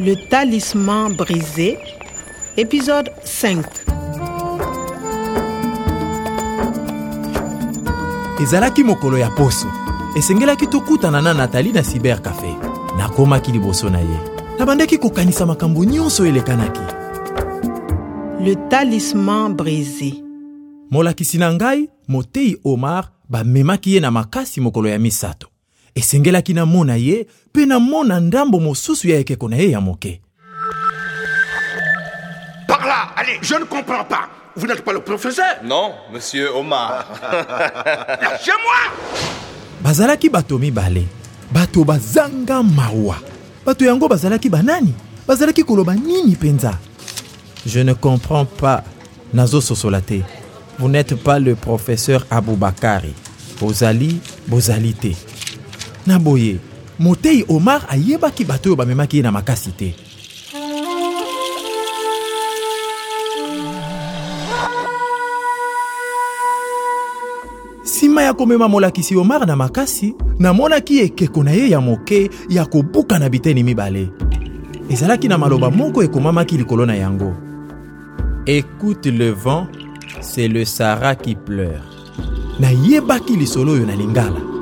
Le talisman brisé, épisode 5. ezalaki mokolo ya poso esengelaki tokutana na natali na cyber cafe nakomaki liboso na ye nabandaki kokanisa makambo nyonso elekanaki Le talisman brisé. molakisi na ngai motei omar bamemaki ye na makasi mokolo ya misato esengelaki namona ye mpe namona ndambo mosusu ya ekeko na ye ya moke. Par là, allez, je ne comprends pas. Vous n'êtes pas le professeur. Non, monsieur Omar. Lâchez-moi bazalaki bato mibale. Bato bazanga mawa. Bato yango bazalaki banani? Bazalaki koloba nini mpenza? Je ne comprends pas. Nazososola te. Vous n'êtes pas le professeur aboubakari. Bozali bozali te na boye motei omar ayebaki bato oyo bamemaki ye na makasi te. Nsima ya komema molakisi omar na makasi namonaki ekeko na ye ya moke ya kobuka na biteni mibale. Ezalaki na maloba moko ekomamaki likolo na yango. Écoute le vent c'est le sara qui pleure. Nayebaki lisolo oyo na lingala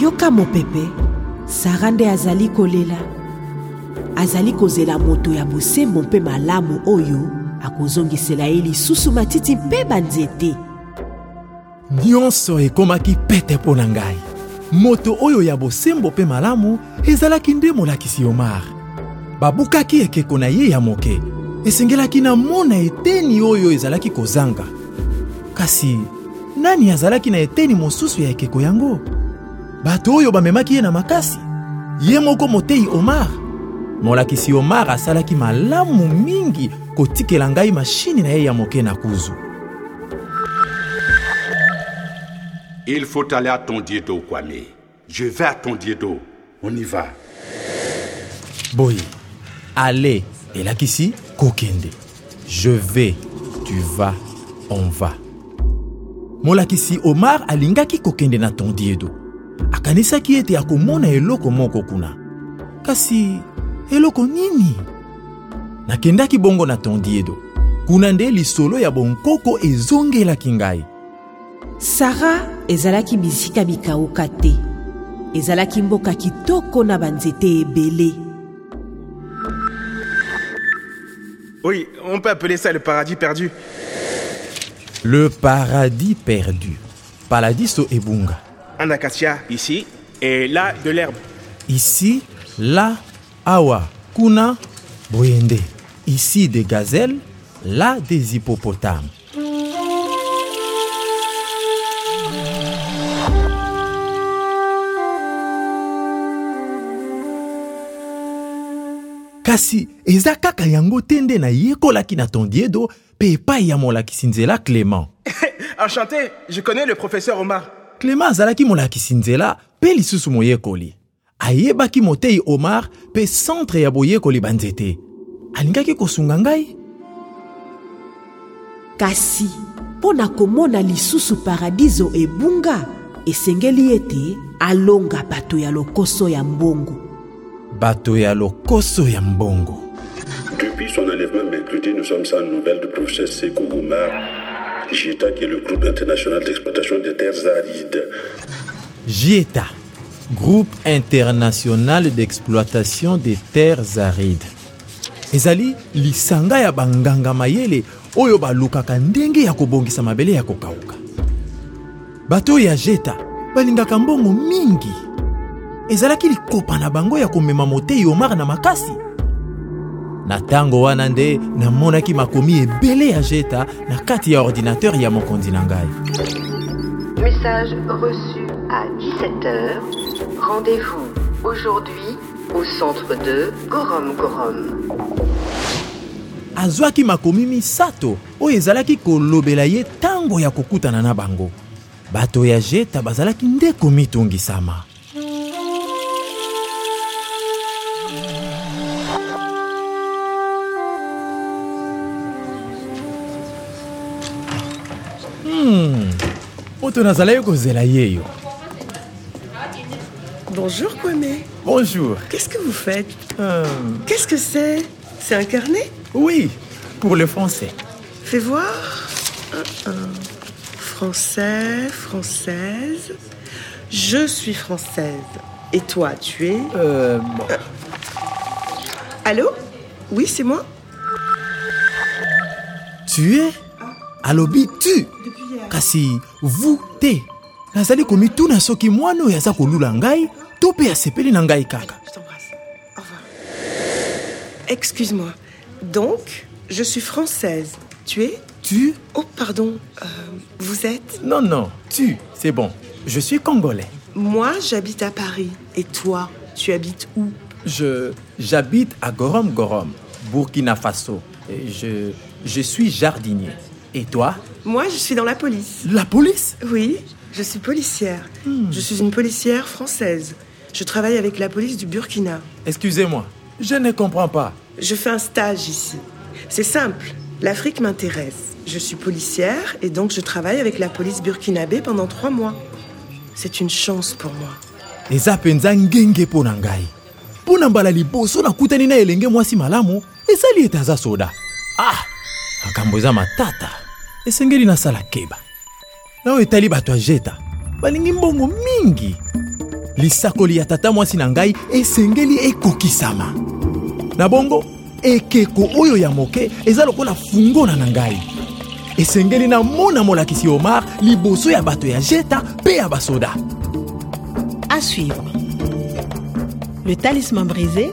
yoka mopepe sara nde azali kolela. Azali kozela moto ya bosembo mpe malamu oyo akozongisela ye lisusu matiti mpe banzete. Nyonso ekomaki pete mpo na ngai. Moto oyo ya bosembo mpe malamu ezalaki nde molakisi omar. Babukaki ekeko na ye ya moke esengelaki namona eteni oyo ezalaki kozanga. Kasi nani azalaki na eteni mosusu ya ekeko yango bato oyo bamemaki ye na makasi ye moko motei omar molakisi omar asalaki malamu mingi kotikela ngai mashini na ye ya moke na kuzu Il faut aller à Tondiedo, Kwame. Je vais à Tondiedo. On y va. boye ale elakisi kokende je vais tu vas on va molakisi omar alingaki kokende na tondiedo akanisaki ete akomona eloko moko kuna. Kasi eloko nini? Nakendaki bongo na tondiedo. Kuna nde lisolo ya bonkoko ezongelaki ngai. Sara ezalaki bisika bikauka te. Ezalaki mboka kitoko na banzete ebele. Oui, on peut appeler ça le paradis perdu. le paradis perdu. Paladiso ebunga Un acacia ici, et là, de l'herbe. Ici, là, awa, kuna, boyende. Ici des gazelles, là des hippopotames. kasi eza kaka yango te nde nayekolaki na tondiedo mpe epai ya molakisi nzela clément Enchanté, je connais le professeur Omar. Clément azalaki molakisi nzela mpe lisusu moyekoli. Ayebaki motei omar mpe centre ya boyekoli banzete alingaki kosunga ngai? Kasi mpo na komona lisusu paradiso ebunga esengeli ete alonga bato ya lokoso ya mbongo. Bato ya lokoso ya mbongo. Depuis son enlèvement mercredi, nous sommes sans nouvelles du professeur Sekou Oumar, JITA, qui est le groupe international d'exploitation des terres arides. jieta groupe international d'exploitation des terres arides. Ezali lisanga ya banganga mayele oyo balukaka ndenge ya kobongisa mabele ya kokauka. Bato oyo ya jeta balingaka mbongo mingi. Ezalaki likopa na bango ya komema motei omar na makasi na ntango wana nde namonaki makomi ebele ya jeta na kati ya ordinateur ya mokonzi na ngai Message reçu à 17h. Rendez-vous aujourd'hui au centre de Gorom Gorom. azwaki makomi misato oyo ezalaki kolobela ye ntango ya kokutana na bango bato ya jeta bazalaki nde komitungisama Hmm, kozela Bonjour Kwame. Bonjour. Qu'est-ce que vous faites? Euh, Qu'est-ce que c'est? C'est un carnet? Oui, pour le français. Fais voir. Un, un. Français, française. Je suis française. Et toi, tu es? Euh, bon. Allô? Oui, c'est moi tu es? Alobi tu kasi vous te nazali komituna soki mwana oyo aza kolula ngai to mpe asepeli na ngai kaka Je t'embrasse. Au revoir. Excuse-moi. Donc, je suis française. Tu es? Tu? Oh, pardon. Euh, vous êtes? Non non tu c'est bon je suis congolais Moi, j'habite à Paris. Et toi, tu habites où? Je j'habite à gorom gorom burkina faso Et je je suis jardinier et toi Moi, je suis dans la police. la police Oui, je suis policière. Je suis une policière française. Je travaille avec la police du Burkina. excusez-moi je ne comprends pas Je fais un stage ici. C'est simple. L'Afrique m'intéresse. Je suis policière et donc je travaille avec la police burkinabé pendant trois mois. C'est une chance pour moi. eza mpenza ngenge mpo na ngai mpo na mbala liboso nakutani na elenge mwasi malamu esali ete aza soda ah makambo eza matata esengeli nasala keba. Na oyo etali bato ya jeta balingi mbongo mingi. Lisakoli ya tata mwasi na ngai esengeli ekokisama. Na bongo ekeko oyo ya moke eza lokola fungona na ngai. Esengeli namona molakisi omar liboso ya bato ya jeta mpe ya basoda. À suivre. Le Talisman brisé,